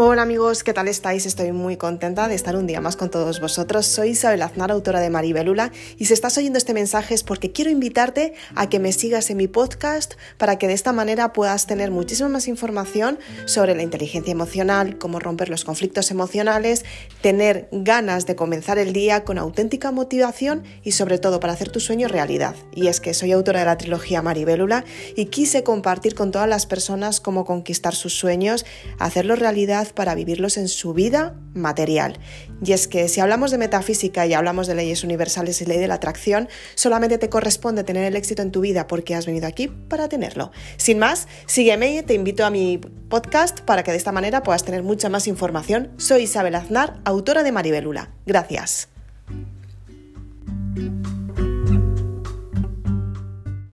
amigos, ¿qué tal estáis? Estoy muy contenta de estar un día más con todos vosotros. Soy Isabel Aznar, autora de Maribelula, y si estás oyendo este mensaje es porque quiero invitarte a que me sigas en mi podcast para que de esta manera puedas tener muchísima más información sobre la inteligencia emocional, cómo romper los conflictos emocionales, tener ganas de comenzar el día con auténtica motivación y sobre todo para hacer tu sueño realidad. Y es que soy autora de la trilogía Maribelula y quise compartir con todas las personas cómo conquistar sus sueños, hacerlos realidad para vivirlos en su vida material. Y es que si hablamos de metafísica y hablamos de leyes universales y ley de la atracción, solamente te corresponde tener el éxito en tu vida porque has venido aquí para tenerlo. Sin más, sígueme y te invito a mi podcast para que de esta manera puedas tener mucha más información. Soy Isabel Aznar, autora de Maribelula. Gracias.